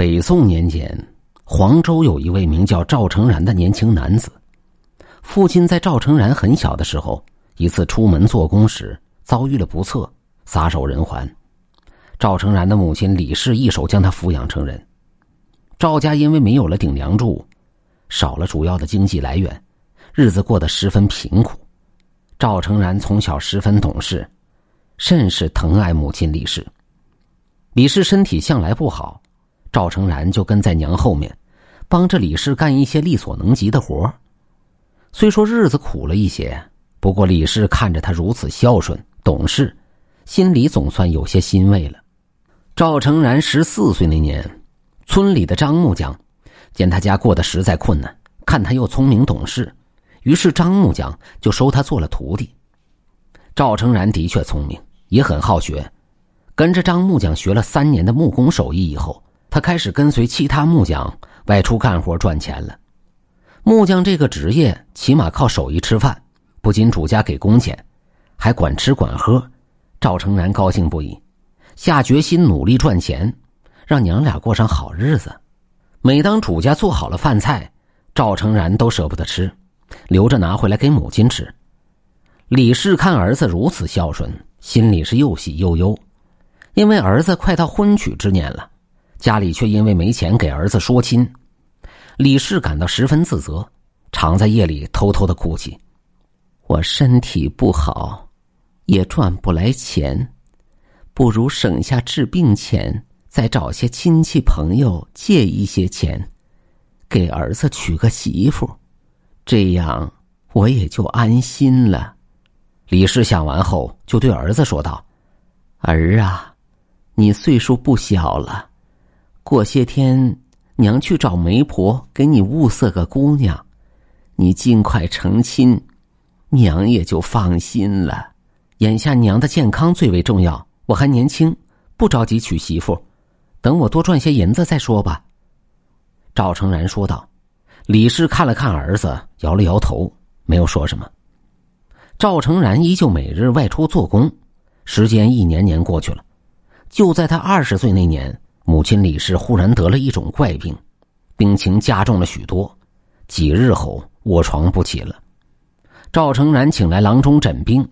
北宋年间，黄州有一位名叫赵成然的年轻男子。父亲在赵成然很小的时候，一次出门做工时遭遇了不测，撒手人寰。赵成然的母亲李氏一手将他抚养成人。赵家因为没有了顶梁柱，少了主要的经济来源，日子过得十分贫苦。赵成然从小十分懂事，甚是疼爱母亲李氏。李氏身体向来不好。赵成然就跟在娘后面，帮着李氏干一些力所能及的活虽说日子苦了一些，不过李氏看着他如此孝顺懂事，心里总算有些欣慰了。赵成然十四岁那年，村里的张木匠见他家过得实在困难，看他又聪明懂事，于是张木匠就收他做了徒弟。赵成然的确聪明，也很好学，跟着张木匠学了三年的木工手艺以后。他开始跟随其他木匠外出干活赚钱了。木匠这个职业起码靠手艺吃饭，不仅主家给工钱，还管吃管喝。赵成然高兴不已，下决心努力赚钱，让娘俩过上好日子。每当主家做好了饭菜，赵成然都舍不得吃，留着拿回来给母亲吃。李氏看儿子如此孝顺，心里是又喜又忧，因为儿子快到婚娶之年了。家里却因为没钱给儿子说亲，李氏感到十分自责，常在夜里偷偷的哭泣。我身体不好，也赚不来钱，不如省下治病钱，再找些亲戚朋友借一些钱，给儿子娶个媳妇，这样我也就安心了。李氏想完后，就对儿子说道：“儿啊，你岁数不小了。”过些天，娘去找媒婆给你物色个姑娘，你尽快成亲，娘也就放心了。眼下娘的健康最为重要，我还年轻，不着急娶媳妇，等我多赚些银子再说吧。赵成然说道。李氏看了看儿子，摇了摇头，没有说什么。赵成然依旧每日外出做工，时间一年年过去了，就在他二十岁那年。母亲李氏忽然得了一种怪病，病情加重了许多，几日后卧床不起了。赵成然请来郎中诊病，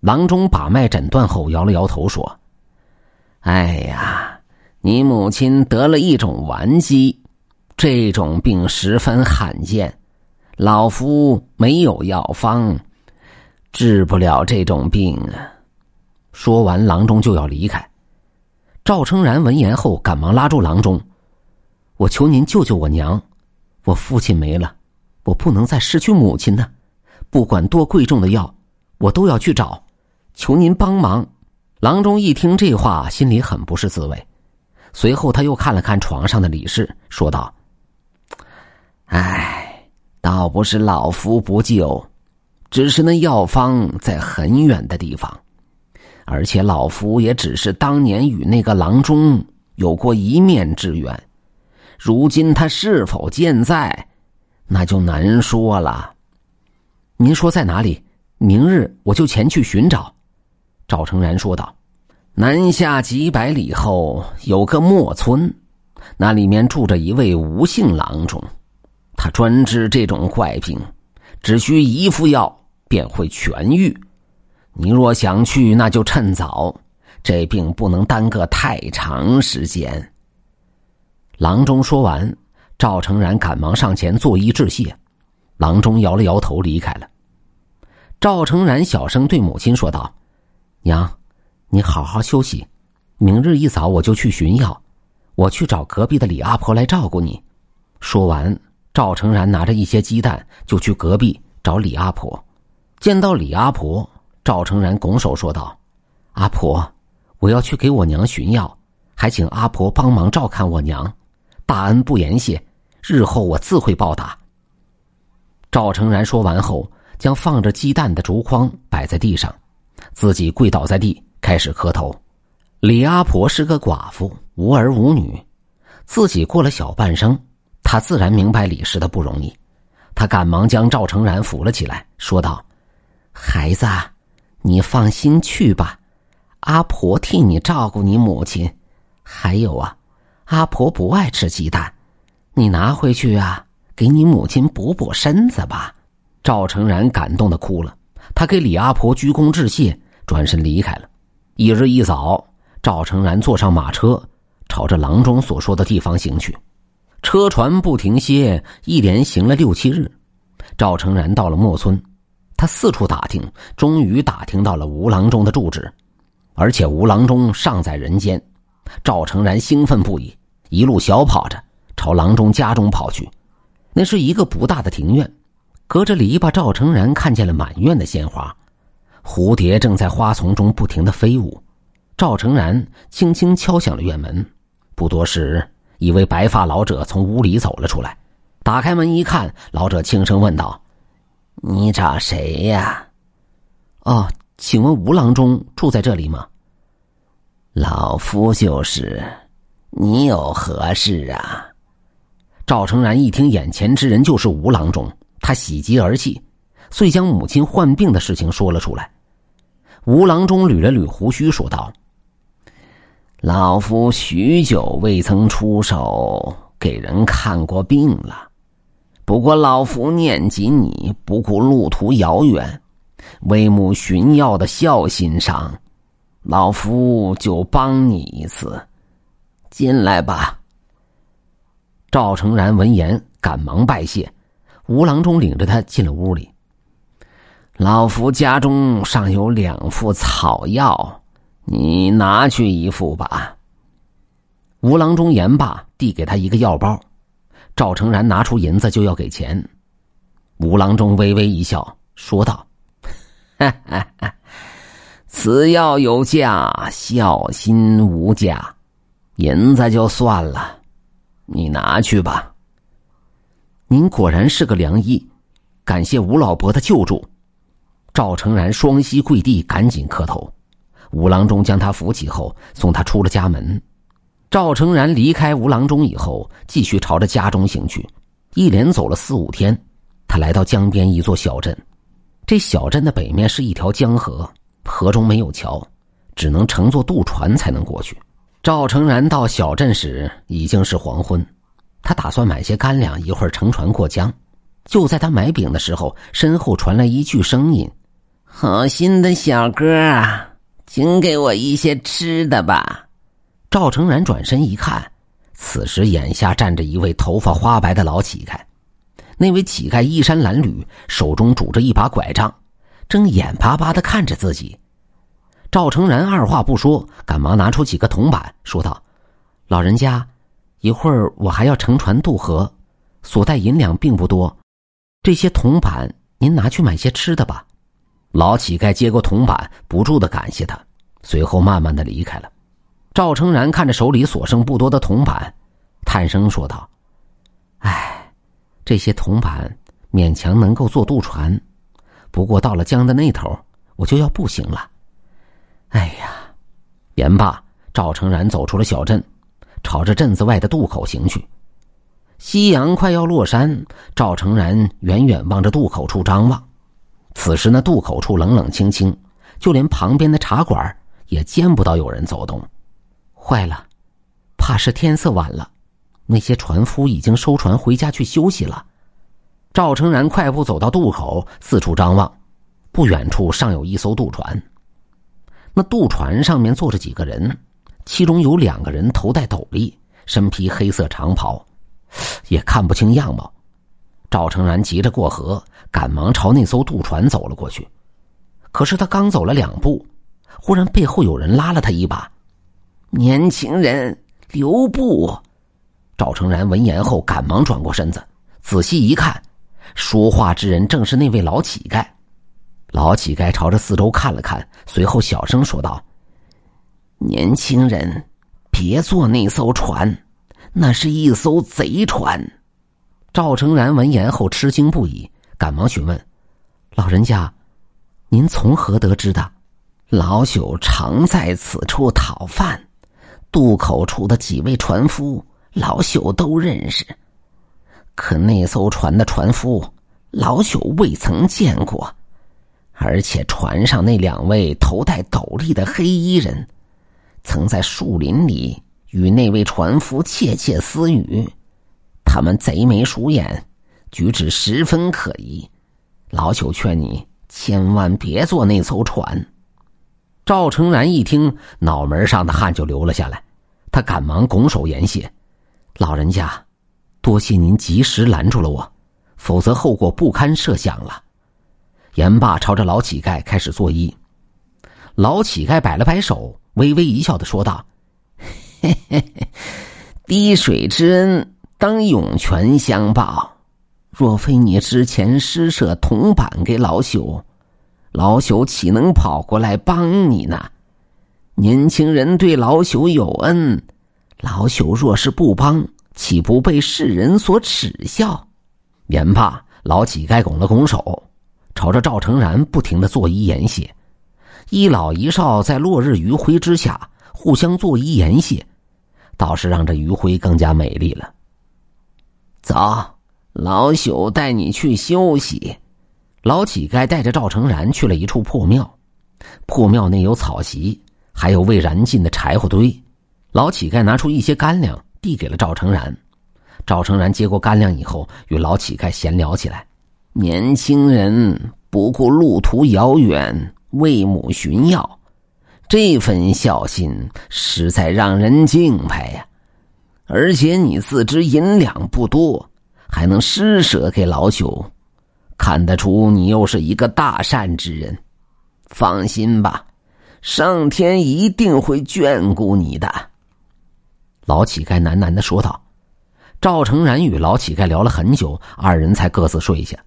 郎中把脉诊断后摇了摇头说：“哎呀，你母亲得了一种顽疾，这种病十分罕见，老夫没有药方，治不了这种病啊。”说完，郎中就要离开。赵成然闻言后，赶忙拉住郎中：“我求您救救我娘，我父亲没了，我不能再失去母亲呢。不管多贵重的药，我都要去找，求您帮忙。”郎中一听这话，心里很不是滋味。随后他又看了看床上的李氏，说道：“哎，倒不是老夫不救，只是那药方在很远的地方。”而且老夫也只是当年与那个郎中有过一面之缘，如今他是否健在，那就难说了。您说在哪里？明日我就前去寻找。”赵成然说道，“南下几百里后有个莫村，那里面住着一位吴姓郎中，他专治这种怪病，只需一副药便会痊愈。”你若想去，那就趁早，这病不能耽搁太长时间。郎中说完，赵成然赶忙上前作揖致谢，郎中摇了摇头离开了。赵成然小声对母亲说道：“娘，你好好休息，明日一早我就去寻药，我去找隔壁的李阿婆来照顾你。”说完，赵成然拿着一些鸡蛋就去隔壁找李阿婆。见到李阿婆。赵成然拱手说道：“阿婆，我要去给我娘寻药，还请阿婆帮忙照看我娘，大恩不言谢，日后我自会报答。”赵成然说完后，将放着鸡蛋的竹筐摆在地上，自己跪倒在地，开始磕头。李阿婆是个寡妇，无儿无女，自己过了小半生，她自然明白李氏的不容易，她赶忙将赵成然扶了起来，说道：“孩子。”你放心去吧，阿婆替你照顾你母亲。还有啊，阿婆不爱吃鸡蛋，你拿回去啊，给你母亲补补身子吧。赵成然感动的哭了，他给李阿婆鞠躬致谢，转身离开了。一日一早，赵成然坐上马车，朝着郎中所说的地方行去。车船不停歇，一连行了六七日。赵成然到了莫村，他四处打听，终于打听到了吴郎中的住址，而且吴郎中尚在人间。赵成然兴奋不已。一路小跑着朝郎中家中跑去，那是一个不大的庭院，隔着篱笆，赵成然看见了满院的鲜花，蝴蝶正在花丛中不停的飞舞。赵成然轻轻敲响了院门，不多时，一位白发老者从屋里走了出来，打开门一看，老者轻声问道：“你找谁呀？”“哦，请问吴郎中住在这里吗？”“老夫就是。”你有何事啊？赵成然一听眼前之人就是吴郎中，他喜极而泣，遂将母亲患病的事情说了出来。吴郎中捋了捋胡须，说道：“老夫许久未曾出手给人看过病了，不过老夫念及你不顾路途遥远，为母寻药的孝心上，老夫就帮你一次。”进来吧。赵成然闻言，赶忙拜谢。吴郎中领着他进了屋里。老夫家中尚有两副草药，你拿去一副吧。吴郎中言罢，递给他一个药包。赵成然拿出银子就要给钱。吴郎中微微一笑，说道：“ 此药有价，孝心无价。”银子就算了，你拿去吧。您果然是个良医，感谢吴老伯的救助。赵成然双膝跪地，赶紧磕头。吴郎中将他扶起后，送他出了家门。赵成然离开吴郎中以后，继续朝着家中行去。一连走了四五天，他来到江边一座小镇。这小镇的北面是一条江河，河中没有桥，只能乘坐渡船才能过去。赵成然到小镇时已经是黄昏，他打算买些干粮，一会儿乘船过江。就在他买饼的时候，身后传来一句声音：“好心的小哥啊，请给我一些吃的吧。”赵成然转身一看，此时眼下站着一位头发花白的老乞丐。那位乞丐衣衫褴褛，手中拄着一把拐杖，正眼巴巴的看着自己。赵成然二话不说，赶忙拿出几个铜板，说道：“老人家，一会儿我还要乘船渡河，所带银两并不多，这些铜板您拿去买些吃的吧。”老乞丐接过铜板，不住的感谢他，随后慢慢的离开了。赵成然看着手里所剩不多的铜板，叹声说道：“唉，这些铜板勉强能够坐渡船，不过到了江的那头，我就要步行了。”哎呀！言罢，赵成然走出了小镇，朝着镇子外的渡口行去。夕阳快要落山，赵成然远远望着渡口处张望。此时，那渡口处冷冷清清，就连旁边的茶馆也见不到有人走动。坏了，怕是天色晚了，那些船夫已经收船回家去休息了。赵成然快步走到渡口，四处张望，不远处尚有一艘渡船。那渡船上面坐着几个人，其中有两个人头戴斗笠，身披黑色长袍，也看不清样貌。赵成然急着过河，赶忙朝那艘渡船走了过去。可是他刚走了两步，忽然背后有人拉了他一把：“年轻人，留步！”赵成然闻言后，赶忙转过身子，仔细一看，说话之人正是那位老乞丐。老乞丐朝着四周看了看，随后小声说道：“年轻人，别坐那艘船，那是一艘贼船。”赵成然闻言后吃惊不已，赶忙询问：“老人家，您从何得知的？”老朽常在此处讨饭，渡口处的几位船夫，老朽都认识。可那艘船的船夫，老朽未曾见过。而且船上那两位头戴斗笠的黑衣人，曾在树林里与那位船夫窃窃私语，他们贼眉鼠眼，举止十分可疑。老朽劝你千万别坐那艘船。赵成然一听，脑门上的汗就流了下来，他赶忙拱手言谢：“老人家，多谢您及时拦住了我，否则后果不堪设想了。”言罢，朝着老乞丐开始作揖。老乞丐摆了摆手，微微一笑的说道：“嘿嘿嘿，滴水之恩，当涌泉相报。若非你之前施舍铜板给老朽。”老朽岂能跑过来帮你呢？年轻人对老朽有恩，老朽若是不帮，岂不被世人所耻笑？言罢，老乞丐拱了拱手，朝着赵成然不停的作揖言谢。一老一少在落日余晖之下互相作揖言谢，倒是让这余晖更加美丽了。走，老朽带你去休息。老乞丐带着赵成然去了一处破庙，破庙内有草席，还有未燃尽的柴火堆。老乞丐拿出一些干粮，递给了赵成然。赵成然接过干粮以后，与老乞丐闲聊起来。年轻人不顾路途遥远为母寻药，这份孝心实在让人敬佩呀！而且你自知银两不多，还能施舍给老朽。看得出你又是一个大善之人，放心吧，上天一定会眷顾你的。”老乞丐喃喃的说道。赵成然与老乞丐聊了很久，二人才各自睡下。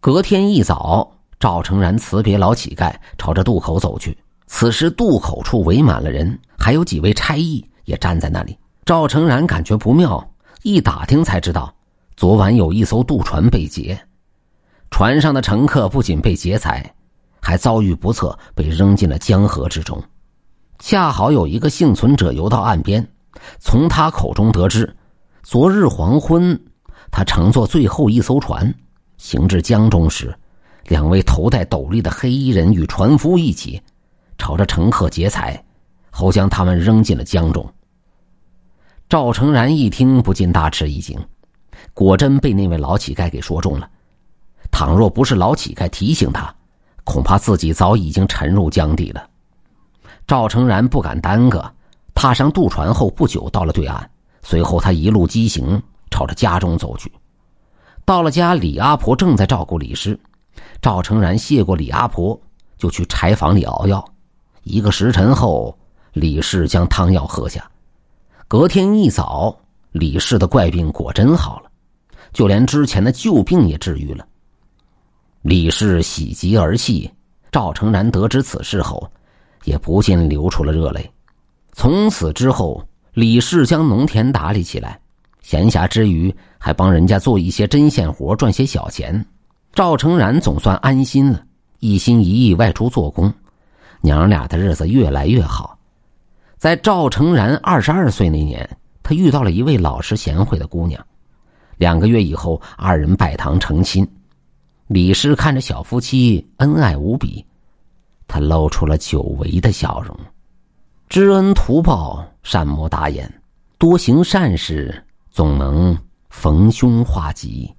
隔天一早，赵成然辞别老乞丐，朝着渡口走去。此时渡口处围满了人，还有几位差役也站在那里。赵成然感觉不妙，一打听才知道，昨晚有一艘渡船被劫。船上的乘客不仅被劫财，还遭遇不测，被扔进了江河之中。恰好有一个幸存者游到岸边，从他口中得知，昨日黄昏，他乘坐最后一艘船，行至江中时，两位头戴斗笠的黑衣人与船夫一起，朝着乘客劫财，后将他们扔进了江中。赵成然一听，不禁大吃一惊，果真被那位老乞丐给说中了。倘若不是老乞丐提醒他，恐怕自己早已经沉入江底了。赵成然不敢耽搁，踏上渡船后不久到了对岸。随后他一路疾行，朝着家中走去。到了家，李阿婆正在照顾李氏。赵成然谢过李阿婆，就去柴房里熬药。一个时辰后，李氏将汤药喝下。隔天一早，李氏的怪病果真好了，就连之前的旧病也治愈了。李氏喜极而泣，赵成然得知此事后，也不禁流出了热泪。从此之后，李氏将农田打理起来，闲暇之余还帮人家做一些针线活，赚些小钱。赵成然总算安心了，一心一意外出做工，娘俩的日子越来越好。在赵成然二十二岁那年，他遇到了一位老实贤惠的姑娘，两个月以后，二人拜堂成亲。李氏看着小夫妻恩爱无比，他露出了久违的笑容。知恩图报，善莫大焉，多行善事，总能逢凶化吉。